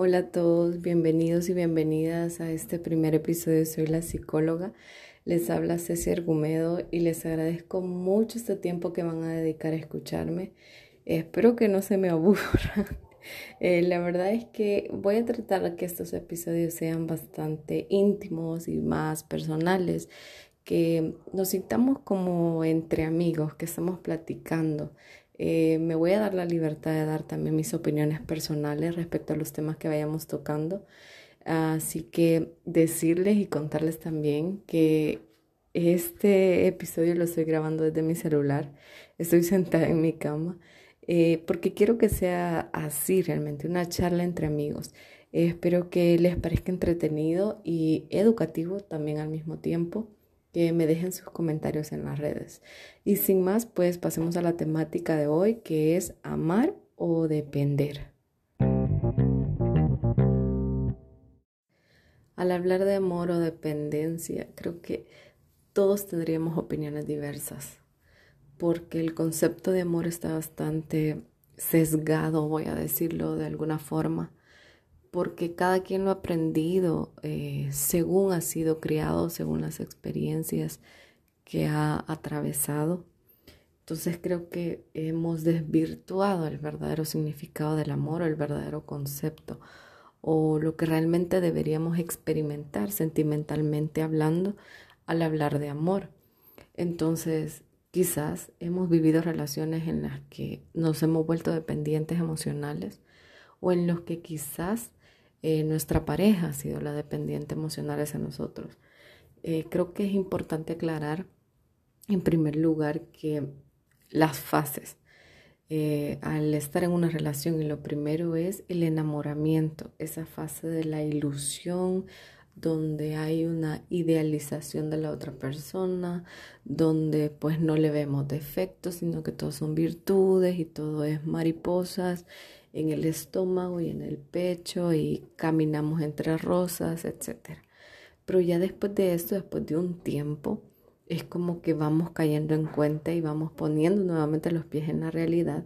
Hola a todos, bienvenidos y bienvenidas a este primer episodio. Soy la psicóloga. Les habla Ceci Argumedo y les agradezco mucho este tiempo que van a dedicar a escucharme. Espero que no se me aburran. Eh, la verdad es que voy a tratar que estos episodios sean bastante íntimos y más personales, que nos sintamos como entre amigos, que estamos platicando. Eh, me voy a dar la libertad de dar también mis opiniones personales respecto a los temas que vayamos tocando. Así que decirles y contarles también que este episodio lo estoy grabando desde mi celular. Estoy sentada en mi cama eh, porque quiero que sea así realmente, una charla entre amigos. espero que les parezca entretenido y educativo también al mismo tiempo que me dejen sus comentarios en las redes. Y sin más, pues pasemos a la temática de hoy, que es amar o depender. Al hablar de amor o dependencia, creo que todos tendríamos opiniones diversas, porque el concepto de amor está bastante sesgado, voy a decirlo de alguna forma porque cada quien lo ha aprendido eh, según ha sido criado, según las experiencias que ha atravesado. Entonces creo que hemos desvirtuado el verdadero significado del amor el verdadero concepto o lo que realmente deberíamos experimentar sentimentalmente hablando al hablar de amor. Entonces, quizás hemos vivido relaciones en las que nos hemos vuelto dependientes emocionales o en los que quizás eh, nuestra pareja ha sido la dependiente emocional hacia nosotros. Eh, creo que es importante aclarar, en primer lugar, que las fases eh, al estar en una relación, y lo primero es el enamoramiento, esa fase de la ilusión, donde hay una idealización de la otra persona, donde pues no le vemos defectos, sino que todos son virtudes y todo es mariposas en el estómago y en el pecho y caminamos entre rosas, etc. Pero ya después de esto, después de un tiempo, es como que vamos cayendo en cuenta y vamos poniendo nuevamente los pies en la realidad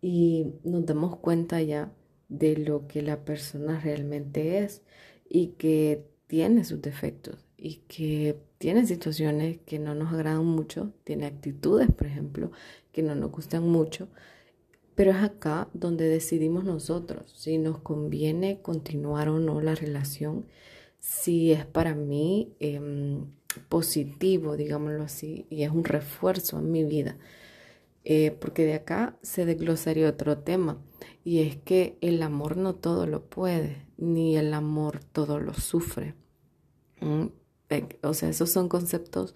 y nos damos cuenta ya de lo que la persona realmente es y que tiene sus defectos y que tiene situaciones que no nos agradan mucho, tiene actitudes, por ejemplo, que no nos gustan mucho, pero es acá donde decidimos nosotros si nos conviene continuar o no la relación, si es para mí em, positivo, digámoslo así, y es un refuerzo en mi vida. Eh, porque de acá se desglosaría otro tema, y es que el amor no todo lo puede, ni el amor todo lo sufre. ¿Mm? Eh, o sea, esos son conceptos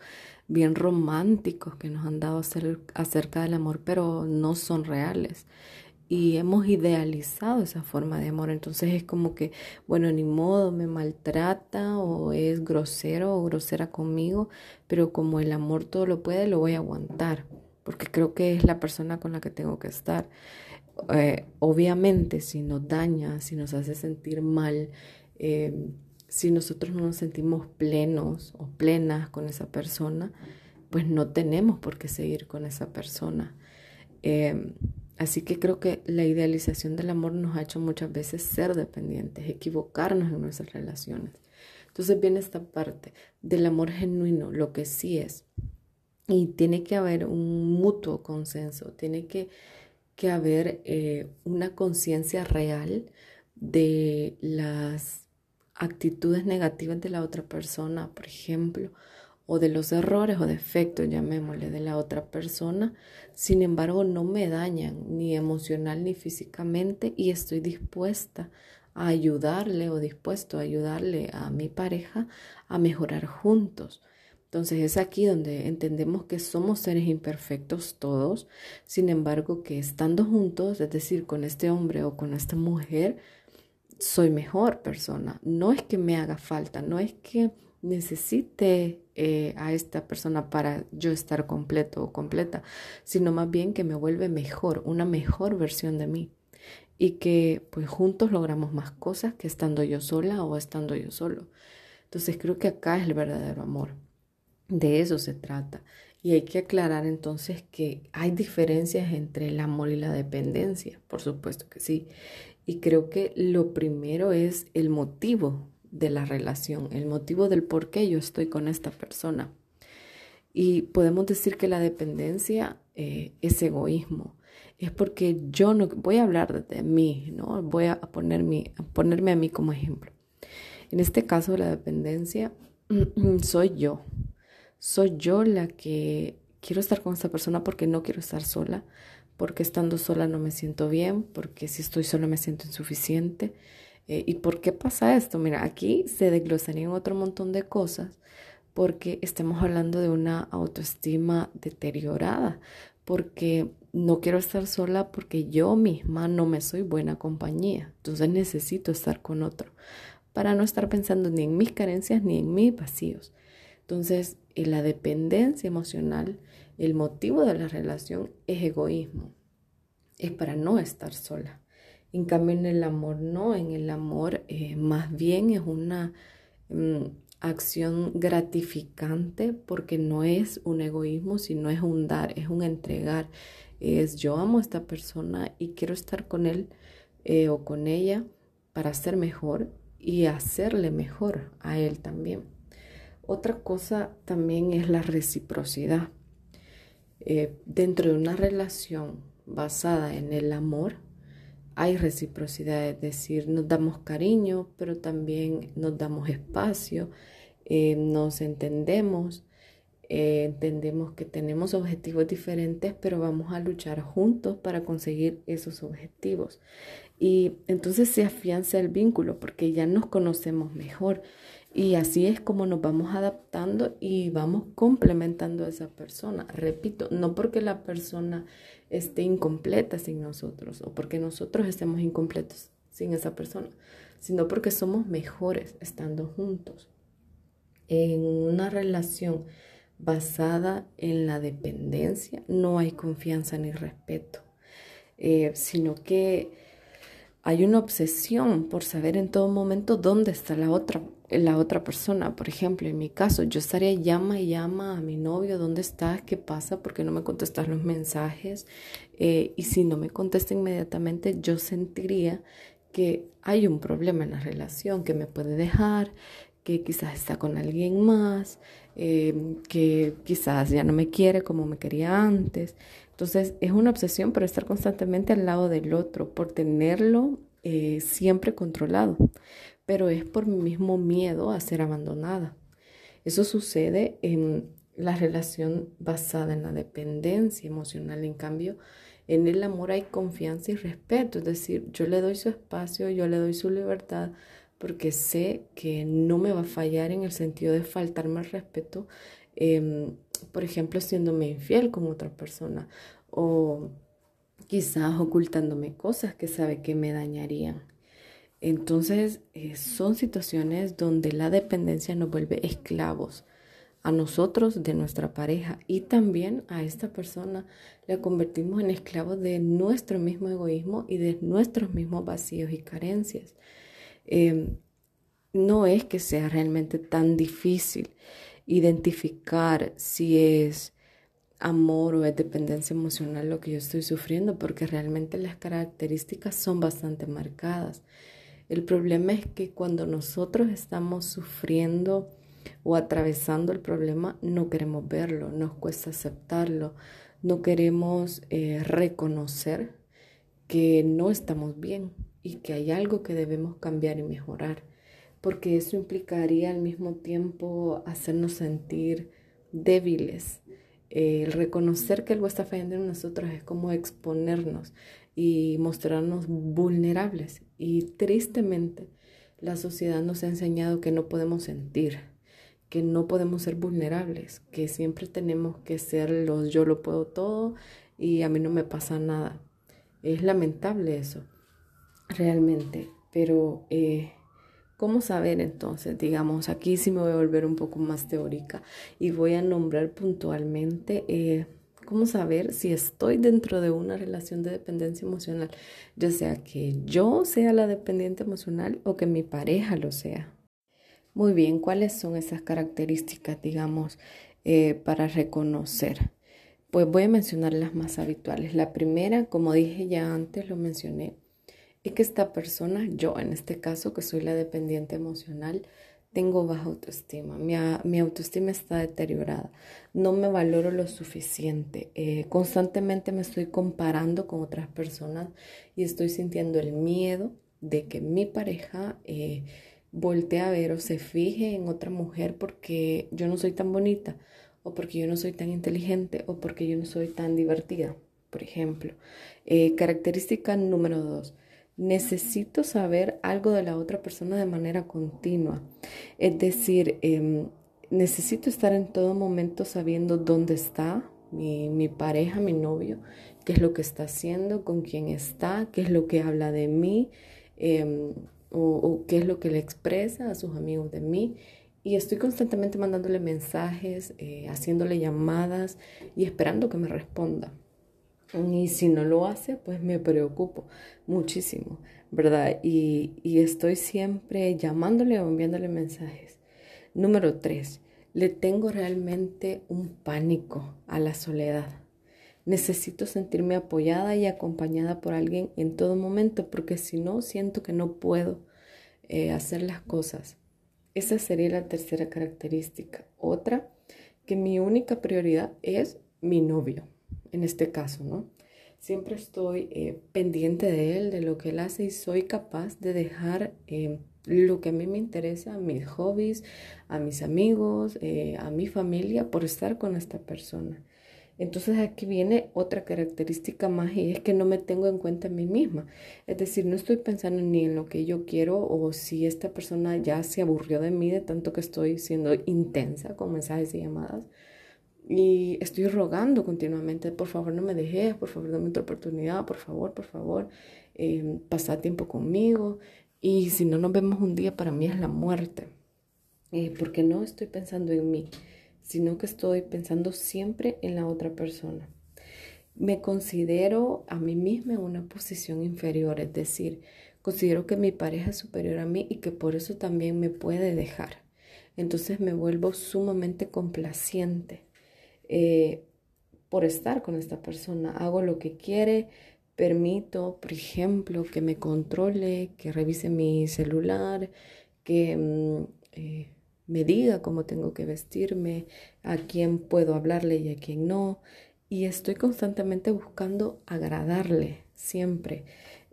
bien románticos que nos han dado acerca del amor, pero no son reales. Y hemos idealizado esa forma de amor. Entonces es como que, bueno, ni modo, me maltrata o es grosero o grosera conmigo, pero como el amor todo lo puede, lo voy a aguantar, porque creo que es la persona con la que tengo que estar. Eh, obviamente, si nos daña, si nos hace sentir mal, eh, si nosotros no nos sentimos plenos o plenas con esa persona, pues no tenemos por qué seguir con esa persona. Em, así que creo que la idealización del amor nos ha hecho muchas veces ser dependientes, equivocarnos en nuestras relaciones. Entonces viene esta parte del amor genuino, lo que sí es. Y tiene que haber un mutuo consenso, tiene que, que haber eh, una conciencia real de las actitudes negativas de la otra persona, por ejemplo, o de los errores o defectos, llamémosle, de la otra persona, sin embargo no me dañan ni emocional ni físicamente y estoy dispuesta a ayudarle o dispuesto a ayudarle a mi pareja a mejorar juntos. Entonces es aquí donde entendemos que somos seres imperfectos todos, sin embargo que estando juntos, es decir, con este hombre o con esta mujer, soy mejor persona. No es que me haga falta, no es que necesite eh, a esta persona para yo estar completo o completa, sino más bien que me vuelve mejor, una mejor versión de mí. Y que pues juntos logramos más cosas que estando yo sola o estando yo solo. Entonces creo que acá es el verdadero amor. De eso se trata. Y hay que aclarar entonces que hay diferencias entre el amor y la dependencia, por supuesto que sí. Y creo que lo primero es el motivo de la relación, el motivo del por qué yo estoy con esta persona. Y podemos decir que la dependencia eh, es egoísmo. Es porque yo no voy a hablar de mí, ¿no? Voy a, poner a ponerme a mí como ejemplo. En este caso, la dependencia soy yo. Soy yo la que quiero estar con esta persona porque no quiero estar sola, porque estando sola no me siento bien, porque si estoy sola me siento insuficiente. Eh, ¿Y por qué pasa esto? Mira, aquí se desglosarían otro montón de cosas porque estamos hablando de una autoestima deteriorada, porque no quiero estar sola porque yo misma no me soy buena compañía, entonces necesito estar con otro para no estar pensando ni en mis carencias ni en mis vacíos. Entonces, en la dependencia emocional, el motivo de la relación es egoísmo, es para no estar sola. En cambio, en el amor no, en el amor eh, más bien es una mm, acción gratificante porque no es un egoísmo, sino es un dar, es un entregar. Es yo amo a esta persona y quiero estar con él eh, o con ella para ser mejor y hacerle mejor a él también. Otra cosa también es la reciprocidad. Eh, dentro de una relación basada en el amor, hay reciprocidad, es decir, nos damos cariño, pero también nos damos espacio, eh, nos entendemos, eh, entendemos que tenemos objetivos diferentes, pero vamos a luchar juntos para conseguir esos objetivos. Y entonces se afianza el vínculo porque ya nos conocemos mejor. Y así es como nos vamos adaptando y vamos complementando a esa persona. Repito, no porque la persona esté incompleta sin nosotros o porque nosotros estemos incompletos sin esa persona, sino porque somos mejores estando juntos. En una relación basada en la dependencia no hay confianza ni respeto, eh, sino que hay una obsesión por saber en todo momento dónde está la otra, la otra persona. Por ejemplo, en mi caso, yo estaría llama y llama a mi novio, ¿dónde estás? ¿Qué pasa? ¿Por qué no me contestas los mensajes? Eh, y si no me contesta inmediatamente, yo sentiría que hay un problema en la relación, que me puede dejar, que quizás está con alguien más, eh, que quizás ya no me quiere como me quería antes. Entonces es una obsesión por estar constantemente al lado del otro, por tenerlo eh, siempre controlado, pero es por mi mismo miedo a ser abandonada. Eso sucede en la relación basada en la dependencia emocional. En cambio, en el amor hay confianza y respeto, es decir, yo le doy su espacio, yo le doy su libertad, porque sé que no me va a fallar en el sentido de faltarme el respeto em, por ejemplo, siéndome infiel con otra persona o quizás ocultándome cosas que sabe que me dañarían. Entonces, eh, son situaciones donde la dependencia nos vuelve esclavos a nosotros, de nuestra pareja y también a esta persona la convertimos en esclavos de nuestro mismo egoísmo y de nuestros mismos vacíos y carencias. Em, no es que sea realmente tan difícil identificar si es amor o es dependencia emocional lo que yo estoy sufriendo, porque realmente las características son bastante marcadas. El problema es que cuando nosotros estamos sufriendo o atravesando el problema, no queremos verlo, nos cuesta aceptarlo, no queremos eh, reconocer que no estamos bien y que hay algo que debemos cambiar y mejorar porque eso implicaría al mismo tiempo hacernos sentir débiles. el reconocer que algo está fallando en nosotros es como exponernos y mostrarnos vulnerables. Y tristemente, la sociedad nos ha enseñado que no podemos sentir, que no podemos ser vulnerables, que siempre tenemos que ser los yo lo puedo todo y a mí no me pasa nada. Es lamentable eso, realmente, pero eh, ¿Cómo saber entonces? Digamos, aquí sí me voy a volver un poco más teórica y voy a nombrar puntualmente eh, cómo saber si estoy dentro de una relación de dependencia emocional, ya sea que yo sea la dependiente emocional o que mi pareja lo sea. Muy bien, ¿cuáles son esas características, digamos, eh, para reconocer? Pues voy a mencionar las más habituales. La primera, como dije ya antes, lo mencioné, es que esta persona, yo en este caso, que soy la dependiente emocional, tengo baja autoestima, mi, autoestima está deteriorada, no me valoro lo suficiente, eh, constantemente me estoy comparando con otras personas y estoy sintiendo el miedo de que mi pareja eh, voltee a ver o se fije en otra mujer porque yo no soy tan bonita o porque yo no soy tan inteligente o porque yo no soy tan divertida, por ejemplo. Eh, característica número dos necesito saber algo de la otra persona de manera continua. Es decir, em, necesito estar en todo momento sabiendo dónde está mi, pareja, mi novio, qué es lo que está haciendo, con quién está, qué es lo que habla de mí em, o, qué es lo que le expresa a sus amigos de mí. Y estoy constantemente mandándole mensajes, eh, haciéndole llamadas y esperando que me responda. Y si no lo hace, pues me preocupo muchísimo, ¿verdad? Y, estoy siempre llamándole o enviándole mensajes. Número tres, le tengo realmente un pánico a la soledad. Necesito sentirme apoyada y acompañada por alguien en todo momento, porque si no, siento que no puedo eh, hacer las cosas. Esa sería la tercera característica. Otra, que mi única prioridad es mi novio en este caso, ¿no? Siempre estoy eh, pendiente de él, de lo que él hace y soy capaz de dejar eh, lo que a mí me interesa, mis hobbies, a mis amigos, eh, a mi familia, por estar con esta persona. Entonces aquí viene otra característica más y es que no me tengo en cuenta a mí misma. Es decir, no estoy pensando ni en lo que yo quiero o si esta persona ya se aburrió de mí de tanto que estoy siendo intensa con mensajes y llamadas y estoy rogando continuamente, por favor no me dejes, por favor dame otra oportunidad, por favor, por favor, eh, pasa tiempo conmigo. Y si no nos vemos un día, para mí es la muerte. Eh, porque no estoy pensando en mí, sino que estoy pensando siempre en la otra persona. Me considero a mí misma en una posición inferior, es decir, considero que mi pareja es superior a mí y que por eso también me puede dejar. Entonces me vuelvo sumamente complaciente eh, por estar con esta persona. Hago lo que quiere, permito, por ejemplo, que me controle, que revise mi celular, que mm, eh, me diga cómo tengo que vestirme, a quién puedo hablarle y a quién no. Y estoy constantemente buscando agradarle siempre.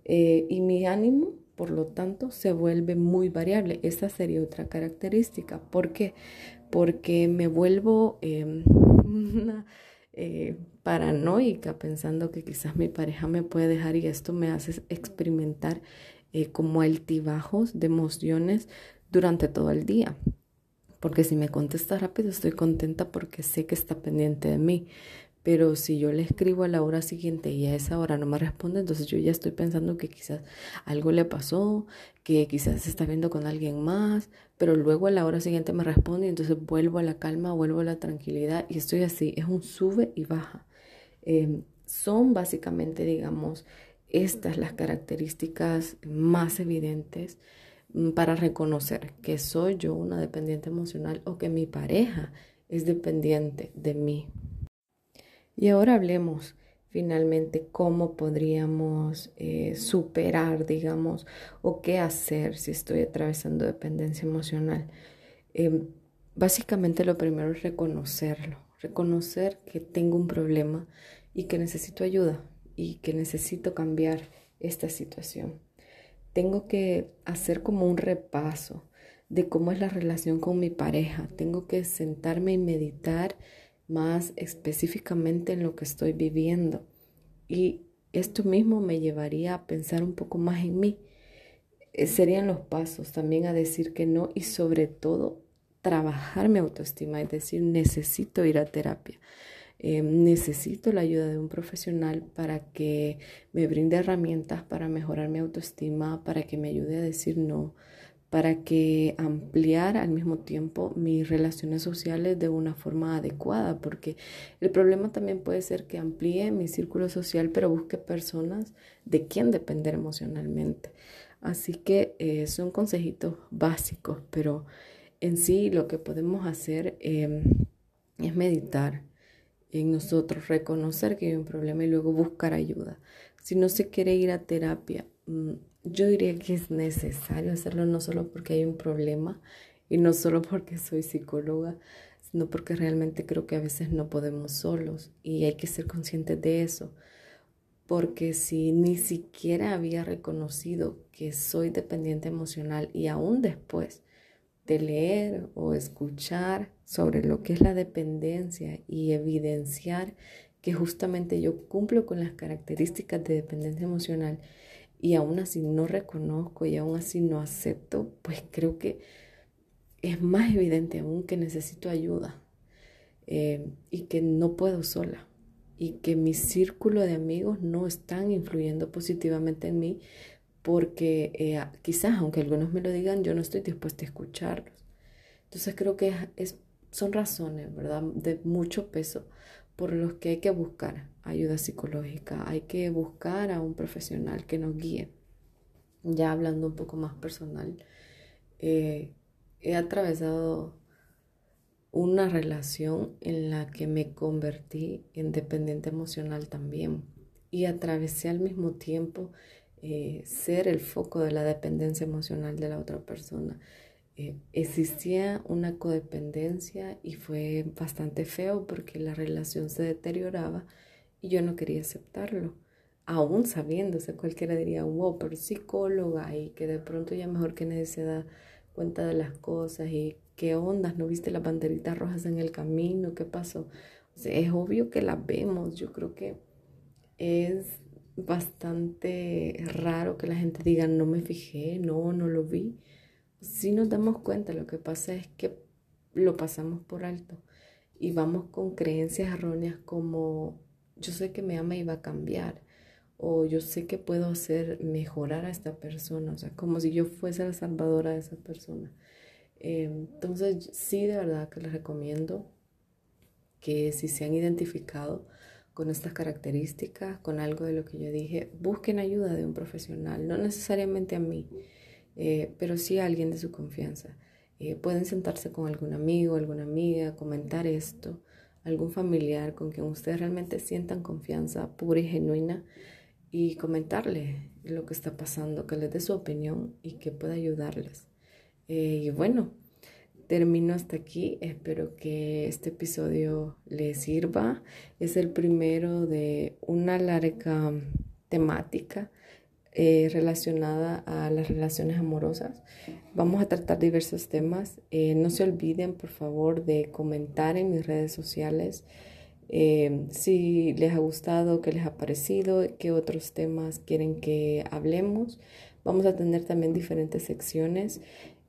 Eh, y mi ánimo, por lo tanto, se vuelve muy variable. Esa sería otra característica. ¿Por qué? Porque me vuelvo una eh, paranoica pensando que quizás mi pareja me puede dejar y esto me hace experimentar eh, como altibajos de emociones durante todo el día. Porque si me contesta rápido estoy contenta porque sé que está pendiente de mí. Pero si yo le escribo a la hora siguiente y a esa hora no me responde, entonces yo ya estoy pensando que quizás algo le pasó, que quizás se está viendo con alguien más, pero luego a la hora siguiente me responde y entonces vuelvo a la calma, vuelvo a la tranquilidad y estoy así, es un sube y baja. Em, son básicamente, digamos, estas las características más evidentes mm, para reconocer que soy yo una dependiente emocional o que mi pareja es dependiente de mí. Y ahora hablemos finalmente cómo podríamos eh, superar, digamos, o qué hacer si estoy atravesando dependencia emocional. Em, básicamente lo primero es reconocerlo, reconocer que tengo un problema y que necesito ayuda y que necesito cambiar esta situación. Tengo que hacer como un repaso de cómo es la relación con mi pareja. Tengo que sentarme y meditar más específicamente en lo que estoy viviendo. Y esto mismo me llevaría a pensar un poco más en mí. Eh, serían los pasos también a decir que no y sobre todo trabajar mi autoestima, es decir, necesito ir a terapia. Eh, necesito la ayuda de un profesional para que me brinde herramientas para mejorar mi autoestima, para que me ayude a decir no, para que ampliar al mismo tiempo mis relaciones sociales de una forma adecuada, porque el problema también puede ser que amplíe mi círculo social, pero busque personas de quien depender emocionalmente. Así que eh, son consejitos básicos, pero en sí lo que podemos hacer em, es meditar en nosotros, reconocer que hay un problema y luego buscar ayuda. Si no se quiere ir a terapia, mm, yo diría que es necesario hacerlo no solo porque hay un problema y no solo porque soy psicóloga, sino porque realmente creo que a veces no podemos solos y hay que ser conscientes de eso. Porque si ni siquiera había reconocido que soy dependiente emocional y aún después de leer o escuchar sobre lo que es la dependencia y evidenciar que justamente yo cumplo con las características de dependencia emocional y aún así no reconozco y aún así no acepto, pues creo que es más evidente aún que necesito ayuda eh, y que no puedo sola y que mi círculo de amigos no están influyendo positivamente en mí porque eh, quizás, aunque algunos me lo digan, yo no estoy dispuesta a escucharlos. Entonces creo que son razones, ¿verdad?, de mucho peso por los que hay que buscar ayuda psicológica, hay que buscar a un profesional que nos guíe. Ya hablando un poco más personal, eh, he atravesado una relación en la que me convertí en dependiente emocional también y atravesé al mismo tiempo eh, ser el foco de la dependencia emocional de la otra persona. Eh, existía una codependencia y fue bastante feo porque la relación se deterioraba y yo no quería aceptarlo. Aún sabiéndose, cualquiera diría, wow, pero psicóloga y que de pronto ya mejor que nadie se da cuenta de las cosas y qué ondas, ¿no viste las banderitas rojas en el camino? ¿Qué pasó? es obvio que las vemos, yo creo que es bastante raro que la gente diga, no me fijé, no, no lo vi si nos damos cuenta, lo que pasa es que lo pasamos por alto y vamos con creencias erróneas como yo sé que me ama y va a cambiar o yo sé que puedo hacer mejorar a esta persona, o sea, como si yo fuese la salvadora de esa persona. Entonces, sí, de verdad que les recomiendo que si se han identificado con estas características, con algo de lo que yo dije, busquen ayuda de un profesional, no necesariamente a mí. Eh, pero sí a alguien de su confianza. Eh, pueden sentarse con algún amigo, alguna amiga, comentar esto, algún familiar con quien ustedes realmente sientan confianza pura y genuina y comentarle lo que está pasando, que les dé su opinión y que pueda ayudarles. Eh, y bueno, termino hasta aquí. Espero que este episodio les sirva. Es el primero de una larga temática eh, relacionada a las relaciones amorosas. Vamos a tratar diversos temas. Eh, no se olviden, por favor, de comentar en mis redes sociales eh, si les ha gustado, qué les ha parecido, qué otros temas quieren que hablemos. Vamos a tener también diferentes secciones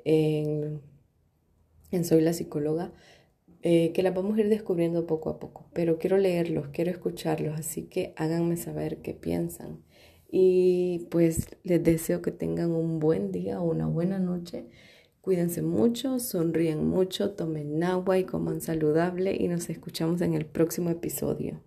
en, en Soy la psicóloga. que las vamos a ir descubriendo poco a poco, pero quiero leerlos, quiero escucharlos, así que háganme saber qué piensan. Y pues les deseo que tengan un buen día o una buena noche. Cuídense mucho, sonríen mucho, tomen agua y coman saludable y nos escuchamos en el próximo episodio.